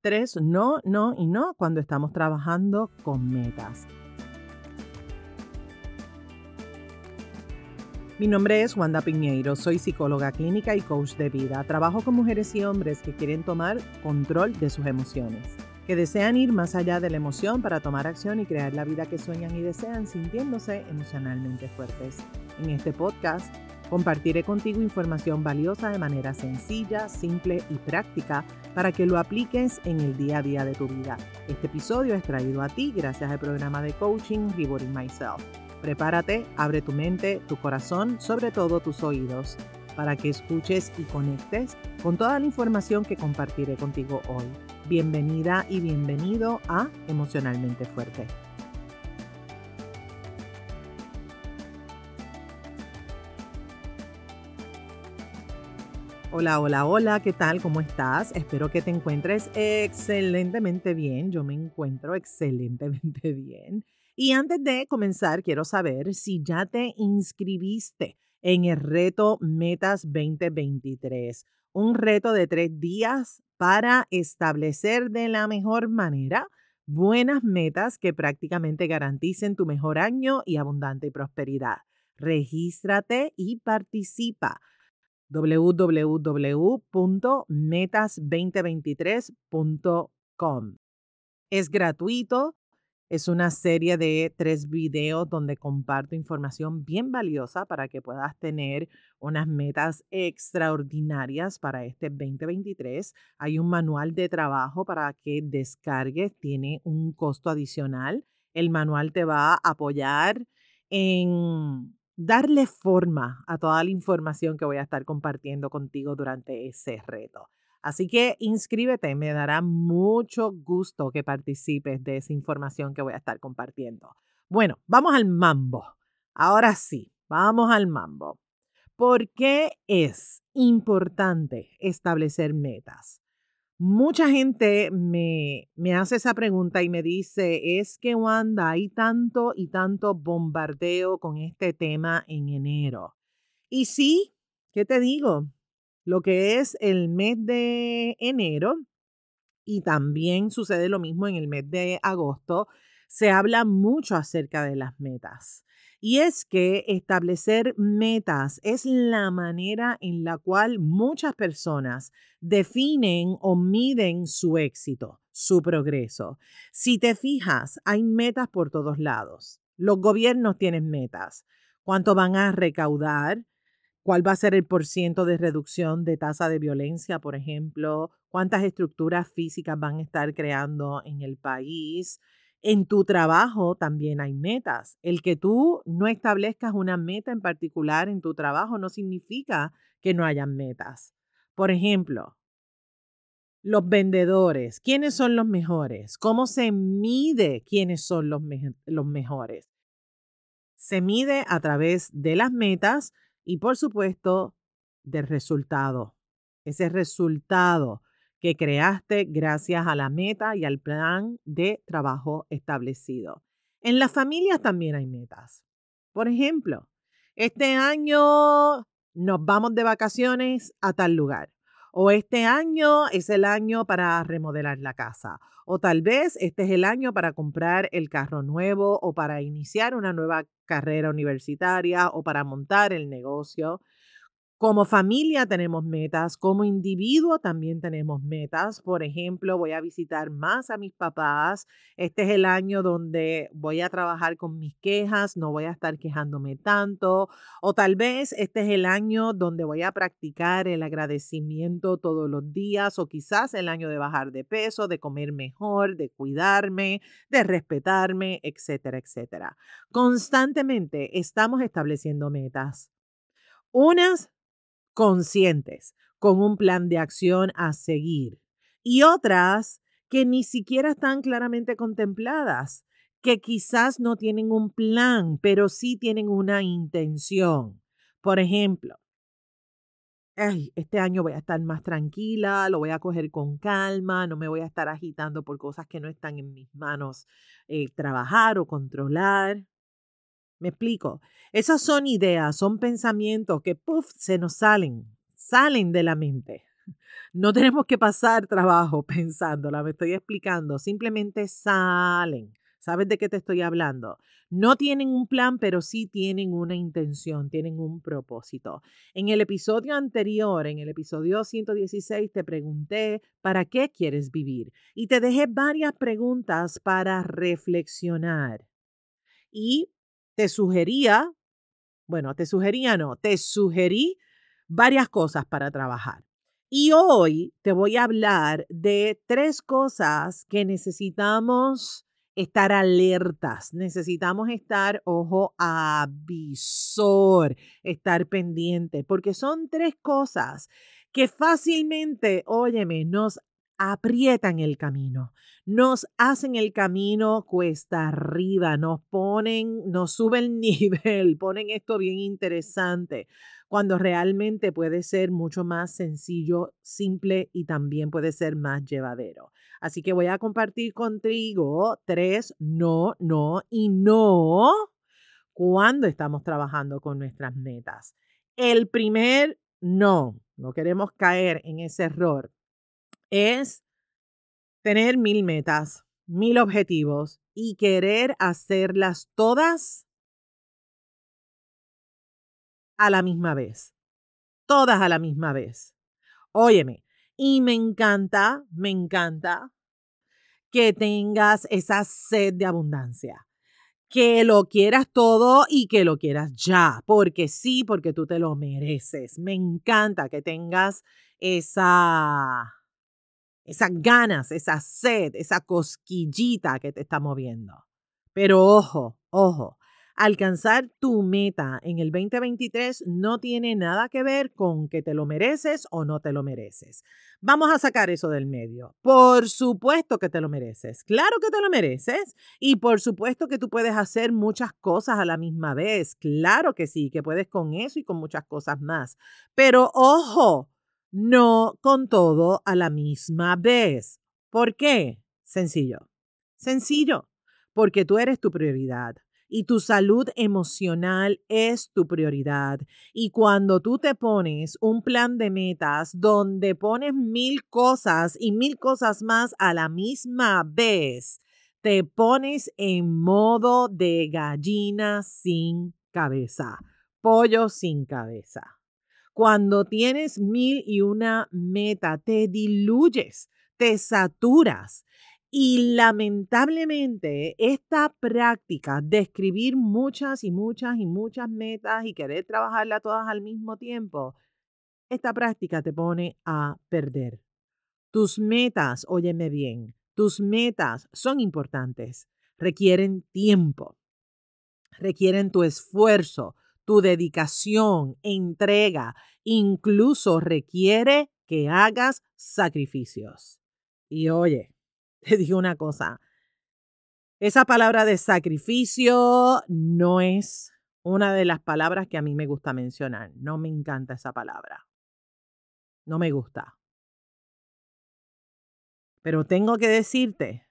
Tres no, no y no cuando estamos trabajando con metas. Mi nombre es Wanda Piñeiro, soy psicóloga clínica y coach de vida. Trabajo con mujeres y hombres que quieren tomar control de sus emociones, que desean ir más allá de la emoción para tomar acción y crear la vida que sueñan y desean sintiéndose emocionalmente fuertes. En este podcast compartiré contigo información valiosa de manera sencilla, simple y práctica para que lo apliques en el día a día de tu vida. Este episodio es traído a ti gracias al programa de coaching Rewarding Myself. Prepárate, abre tu mente, tu corazón, sobre todo tus oídos, para que escuches y conectes con toda la información que compartiré contigo hoy. Bienvenida y bienvenido a Emocionalmente Fuerte. Hola, hola, hola, ¿qué tal? ¿Cómo estás? Espero que te encuentres excelentemente bien. Yo me encuentro excelentemente bien. Y antes de comenzar, quiero saber si ya te inscribiste en el reto Metas 2023, un reto de tres días para establecer de la mejor manera buenas metas que prácticamente garanticen tu mejor año y abundante prosperidad. Regístrate y participa www.metas2023.com. Es gratuito es una serie de tres videos donde comparto información bien valiosa para que puedas tener unas metas extraordinarias para este 2023. Hay un manual de trabajo para que descargues, tiene un costo adicional. El manual te va a apoyar en darle forma a toda la información que voy a estar compartiendo contigo durante ese reto. Así que inscríbete, me dará mucho gusto que participes de esa información que voy a estar compartiendo. Bueno, vamos al mambo. Ahora sí, vamos al mambo. ¿Por qué es importante establecer metas? Mucha gente me, me, hace esa pregunta y me dice, es que Wanda, hay tanto y tanto bombardeo con este tema en enero. Y sí, ¿qué te digo? lo que es el mes de enero y también sucede lo mismo en el mes de agosto, se habla mucho acerca de las metas. Y es que establecer metas es la manera en la cual muchas personas definen o miden su éxito, su progreso. Si te fijas, hay metas por todos lados. Los gobiernos tienen metas. ¿Cuánto van a recaudar? cuál va a ser el porciento de reducción de tasa de violencia, por ejemplo, cuántas estructuras físicas van a estar creando en el país. En tu trabajo también hay metas. El que tú no establezcas una meta en particular en tu trabajo no significa que no hayan metas. Por ejemplo, los vendedores, ¿quiénes son los mejores? ¿Cómo se mide quiénes son los, mejores? Se mide a través de las metas, y por supuesto del resultado. Ese resultado que creaste gracias a la meta y al plan de trabajo establecido. En las familias también hay metas. Por ejemplo, este año nos vamos de vacaciones a tal lugar. O este año es el año para remodelar la casa. O tal vez este es el año para comprar el carro nuevo o para iniciar una nueva carrera universitaria o para montar el negocio. Como familia tenemos metas, como individuo también tenemos metas. Por ejemplo, voy a visitar más a mis papás. Este es el año donde voy a trabajar con mis quejas, no voy a estar quejándome tanto. O tal vez este es el año donde voy a practicar el agradecimiento todos los días. O quizás el año de bajar de peso, de comer mejor, de cuidarme, de respetarme, etcétera, etcétera. Constantemente estamos estableciendo metas. Unas conscientes, con un plan de acción a seguir. Y otras que ni siquiera están claramente contempladas, que quizás no tienen un plan, pero sí tienen una intención. Por ejemplo, este año voy a estar más tranquila, lo voy a coger con calma, no me voy a estar agitando por cosas que no están en mis manos eh, trabajar o controlar. Me explico. Esas son ideas, son pensamientos que, puff, se nos salen, salen de la mente. No tenemos que pasar trabajo pensándola, me estoy explicando, simplemente salen. ¿Sabes de qué te estoy hablando? No tienen un plan, pero sí tienen una intención, tienen un propósito. En el episodio anterior, en el episodio 116, te pregunté, ¿para qué quieres vivir? Y te dejé varias preguntas para reflexionar. Y te sugería, bueno, te sugería no, te sugerí varias cosas para trabajar. Y hoy te voy a hablar de tres cosas que necesitamos estar alertas, necesitamos estar ojo avisor, estar pendiente, porque son tres cosas que fácilmente, óyeme, nos aprietan el camino, nos hacen el camino cuesta arriba, nos ponen, nos suben el nivel, ponen esto bien interesante cuando realmente puede ser mucho más sencillo, simple y también puede ser más llevadero. Así que voy a compartir contigo tres no, no y no cuando estamos trabajando con nuestras metas. El primer no, no queremos caer en ese error, es tener mil metas, mil objetivos y querer hacerlas todas a la misma vez. Todas a la misma vez. Óyeme, y me encanta, me encanta que tengas esa sed de abundancia. Que lo quieras todo y que lo quieras ya, porque sí, porque tú te lo mereces. Me encanta que tengas esa esas ganas, esa sed, esa cosquillita que te está moviendo. Pero ojo, ojo, Alcanzar tu meta en el 2023 no tiene nada que ver con que te lo mereces o no te lo mereces. Vamos a sacar eso del medio. Por supuesto que te lo mereces. Claro que te lo mereces. Y por supuesto que tú puedes hacer muchas cosas a la misma vez. Claro que sí, que puedes con eso y con muchas cosas más. Pero ojo, no con todo a la misma vez. ¿Por qué? Sencillo. Sencillo. Porque tú eres tu prioridad y tu salud emocional es tu prioridad. Y cuando tú te pones un plan de metas donde pones mil cosas y mil cosas más a la misma vez, te pones en modo de gallina sin cabeza, pollo sin cabeza. Cuando tienes mil y una meta, te diluyes, te saturas y lamentablemente esta práctica de escribir muchas y muchas y muchas metas y querer trabajarlas todas al mismo tiempo, esta práctica te pone a perder. Tus metas, óyeme bien, tus metas son importantes, requieren tiempo, requieren tu esfuerzo, tu dedicación, entrega, incluso requiere que hagas sacrificios. Y oye, te digo una cosa, esa palabra de sacrificio no es una de las palabras que a mí me gusta mencionar. No me encanta esa palabra. No me gusta. Pero tengo que decirte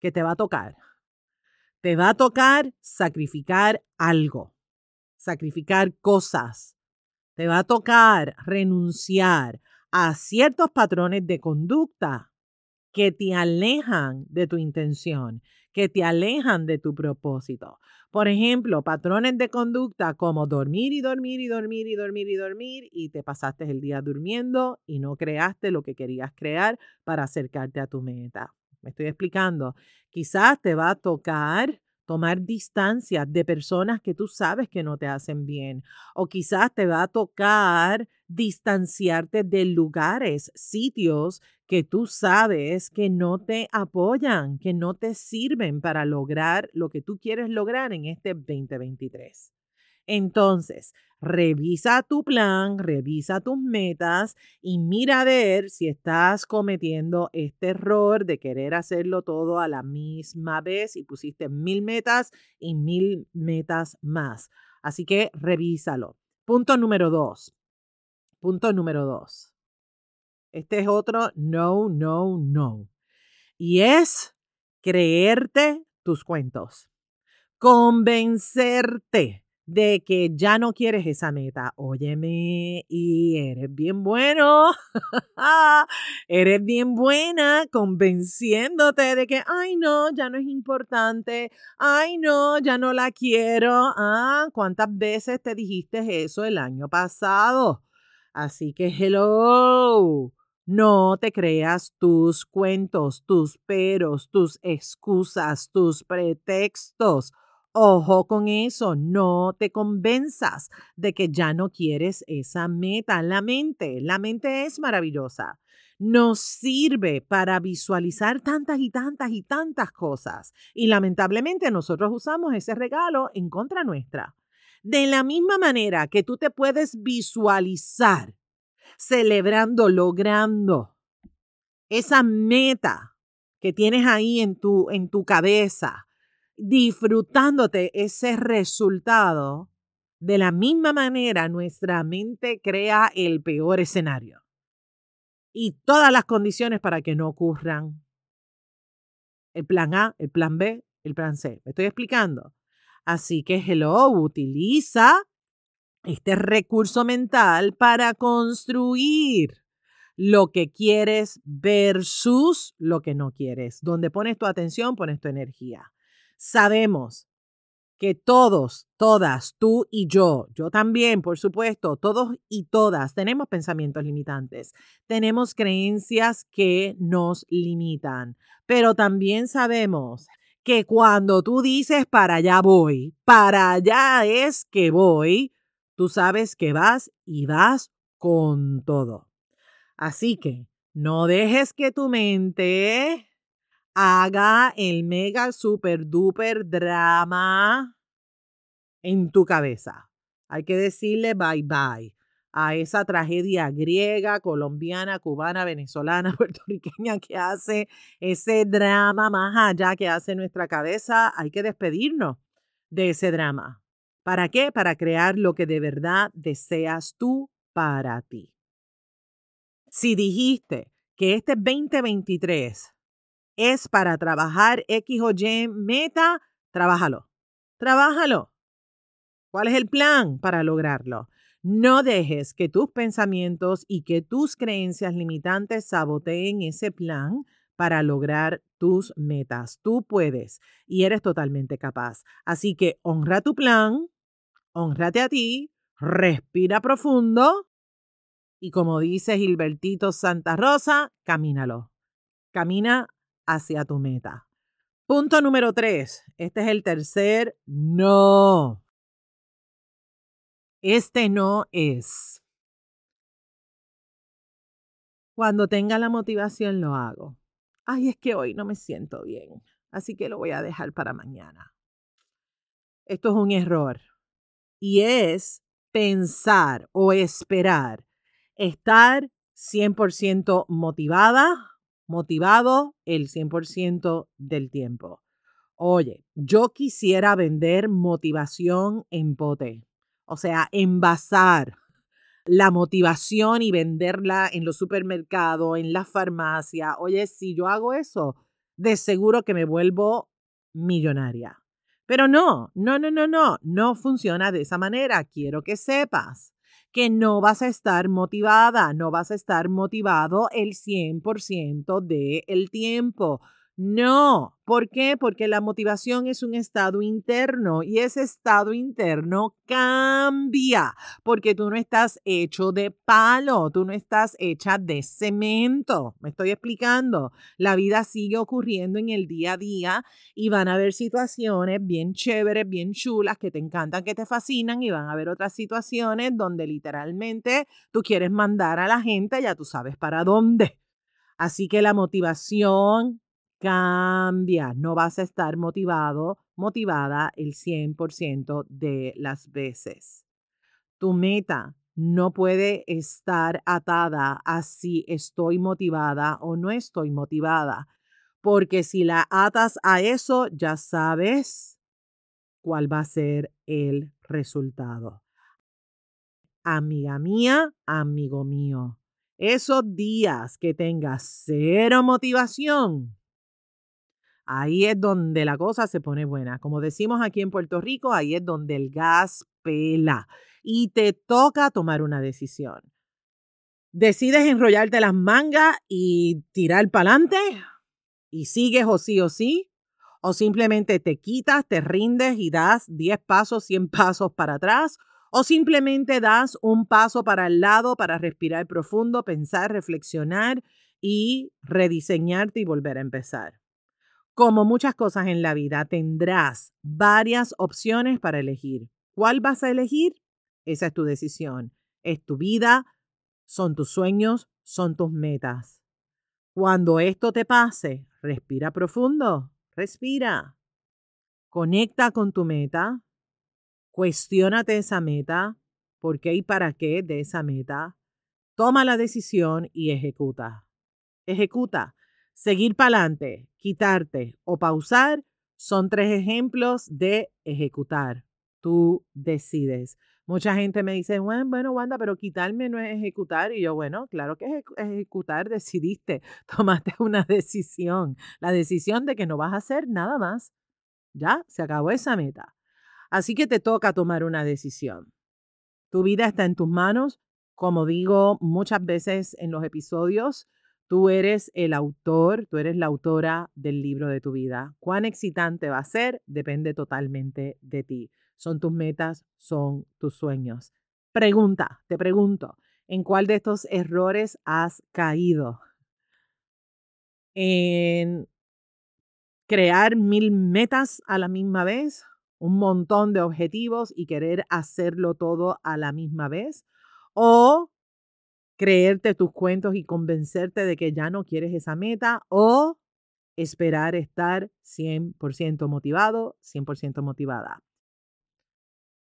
que te va a tocar. Te va a tocar sacrificar algo, sacrificar cosas. Te va a tocar renunciar a ciertos patrones de conducta que te alejan de tu intención, que te alejan de tu propósito. Por ejemplo, patrones de conducta como dormir y dormir y dormir y dormir y dormir y te pasaste el día durmiendo y no creaste lo que querías crear para acercarte a tu meta. Me estoy explicando. Quizás te va a tocar tomar distancia de personas que tú sabes que no te hacen bien. O quizás te va a tocar distanciarte de lugares, sitios que tú sabes que no te apoyan, que no te sirven para lograr lo que tú quieres lograr en este 2023. Entonces, revisa tu plan, revisa tus metas y mira a ver si estás cometiendo este error de querer hacerlo todo a la misma vez y pusiste mil metas y mil metas más. Así que revísalo. Punto número dos. Punto número dos. Este es otro no, no, no. Y es creerte tus cuentos. Convencerte de que ya no quieres esa meta. Óyeme, y eres bien bueno. eres bien buena convenciéndote de que, ay, no, ya no es importante. Ay, no, ya no la quiero. Ah, ¿cuántas veces te dijiste eso el año pasado? Así que, hello. No te creas tus cuentos, tus peros, tus excusas, tus pretextos. Ojo con eso, no te convenzas de que ya no quieres esa meta. La mente, la mente es maravillosa. Nos sirve para visualizar tantas y tantas y tantas cosas. Y lamentablemente nosotros usamos ese regalo en contra nuestra. De la misma manera que tú te puedes visualizar celebrando, logrando esa meta que tienes ahí en tu, en tu cabeza, disfrutándote ese resultado, de la misma manera nuestra mente crea el peor escenario y todas las condiciones para que no ocurran. El plan A, el plan B, el plan C. ¿Me estoy explicando? Así que, hello, utiliza este recurso mental para construir lo que quieres versus lo que no quieres. Donde pones tu atención, pones tu energía. Sabemos que todos, todas, tú y yo, yo también, por supuesto, todos y todas tenemos pensamientos limitantes, tenemos creencias que nos limitan, pero también sabemos que cuando tú dices para allá voy, para allá es que voy, Tú sabes que vas y vas con todo. Así que no dejes que tu mente haga el mega super duper drama en tu cabeza. Hay que decirle bye bye a esa tragedia griega, colombiana, cubana, venezolana, puertorriqueña que hace ese drama más allá que hace nuestra cabeza. Hay que despedirnos de ese drama. ¿Para qué? Para crear lo que de verdad deseas tú para ti. Si dijiste que este 2023 es para trabajar X o Y meta, trabájalo. Trabájalo. ¿Cuál es el plan para lograrlo? No dejes que tus pensamientos y que tus creencias limitantes saboteen ese plan para lograr tus metas. Tú puedes y eres totalmente capaz. Así que honra tu plan, honrate a ti, respira profundo y como dice Gilbertito Santa Rosa, camínalo. Camina hacia tu meta. Punto número tres. Este es el tercer no. Este no es. Cuando tenga la motivación lo hago. Ay, es que hoy no me siento bien, así que lo voy a dejar para mañana. Esto es un error y es pensar o esperar estar 100% motivada, motivado el 100% del tiempo. Oye, yo quisiera vender motivación en pote, o sea, envasar la motivación y venderla en los supermercados, en la farmacia. Oye, si yo hago eso, de seguro que me vuelvo millonaria. Pero no, no, no, no, no, no funciona de esa manera. Quiero que sepas que no vas a estar motivada, no vas a estar motivado el 100% del tiempo. No, ¿por qué? Porque la motivación es un estado interno y ese estado interno cambia porque tú no estás hecho de palo, tú no estás hecha de cemento. Me estoy explicando. La vida sigue ocurriendo en el día a día y van a haber situaciones bien chéveres, bien chulas, que te encantan, que te fascinan y van a haber otras situaciones donde literalmente tú quieres mandar a la gente, ya tú sabes para dónde. Así que la motivación cambia. No vas a estar motivado, motivada el 100% de las veces. Tu meta no puede estar atada a si estoy motivada o no estoy motivada, porque si la atas a eso, ya sabes cuál va a ser el resultado. Amiga mía, amigo mío, esos días que tengas cero motivación, Ahí es donde la cosa se pone buena. Como decimos aquí en Puerto Rico, ahí es donde el gas pela y te toca tomar una decisión. ¿Decides enrollarte las mangas y tirar para adelante? ¿Y sigues o sí o sí? ¿O simplemente te quitas, te rindes y das 10 pasos, 100 pasos para atrás? ¿O simplemente das un paso para el lado para respirar profundo, pensar, reflexionar y rediseñarte y volver a empezar? Como muchas cosas en la vida, tendrás varias opciones para elegir. ¿Cuál vas a elegir? Esa es tu decisión. Es tu vida, son tus sueños, son tus metas. Cuando esto te pase, respira profundo, respira. Conecta con tu meta, cuestiónate esa meta, por qué y para qué de esa meta. Toma la decisión y ejecuta. Ejecuta. Seguir para adelante, quitarte o pausar son tres ejemplos de ejecutar. Tú decides. Mucha gente me dice, bueno, bueno, Wanda, pero quitarme no es ejecutar. Y yo, bueno, claro que es ejecutar, decidiste, tomaste una decisión. La decisión de que no vas a hacer nada más. Ya, se acabó esa meta. Así que te toca tomar una decisión. Tu vida está en tus manos. Como digo muchas veces en los episodios, Tú eres el autor, tú eres la autora del libro de tu vida. Cuán excitante va a ser depende totalmente de ti. Son tus metas, son tus sueños. Pregunta, te pregunto, ¿en cuál de estos errores has caído? ¿En crear mil metas a la misma vez? ¿Un montón de objetivos y querer hacerlo todo a la misma vez? ¿O creerte tus cuentos y convencerte de que ya no quieres esa meta o esperar estar 100% motivado, 100% motivada.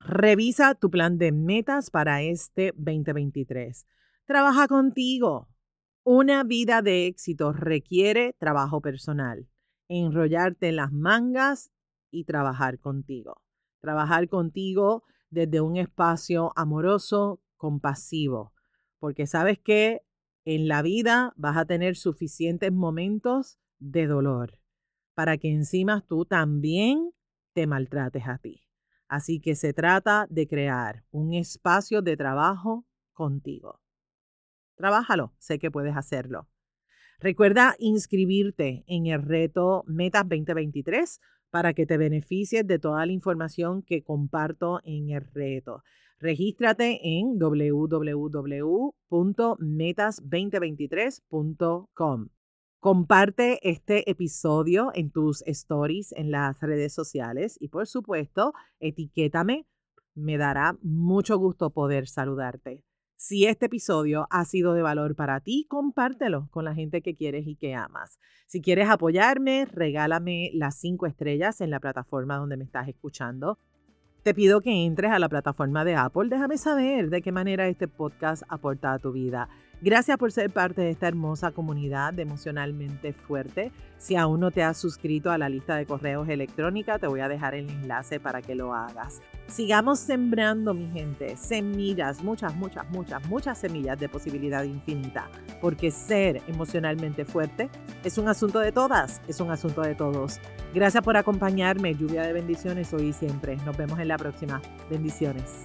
Revisa tu plan de metas para este 2023. Trabaja contigo. Una vida de éxito requiere trabajo personal, enrollarte en las mangas y trabajar contigo. Trabajar contigo desde un espacio amoroso, compasivo, porque sabes que en la vida vas a tener suficientes momentos de dolor para que encima tú también te maltrates a ti. Así que se trata de crear un espacio de trabajo contigo. Trabájalo, sé que puedes hacerlo. Recuerda inscribirte en el reto Metas 2023 para que te beneficies de toda la información que comparto en el reto. Regístrate en www.metas2023.com. Comparte este episodio en tus stories en las redes sociales y por supuesto, etiquétame. Me dará mucho gusto poder saludarte. Si este episodio ha sido de valor para ti, compártelo con la gente que quieres y que amas. Si quieres apoyarme, regálame las cinco estrellas en la plataforma donde me estás escuchando te pido que entres a la plataforma de Apple. Déjame saber de qué manera este podcast aporta a tu vida. Gracias por ser parte de esta hermosa comunidad de emocionalmente fuerte. Si aún no te has suscrito a la lista de correos electrónica, te voy a dejar el enlace para que lo hagas. Sigamos sembrando, mi gente, semillas, muchas, muchas, muchas, muchas semillas de posibilidad infinita, porque ser emocionalmente fuerte es un asunto de todas, es un asunto de todos. Gracias por acompañarme, lluvia de bendiciones hoy y siempre. Nos vemos en la próxima. Bendiciones.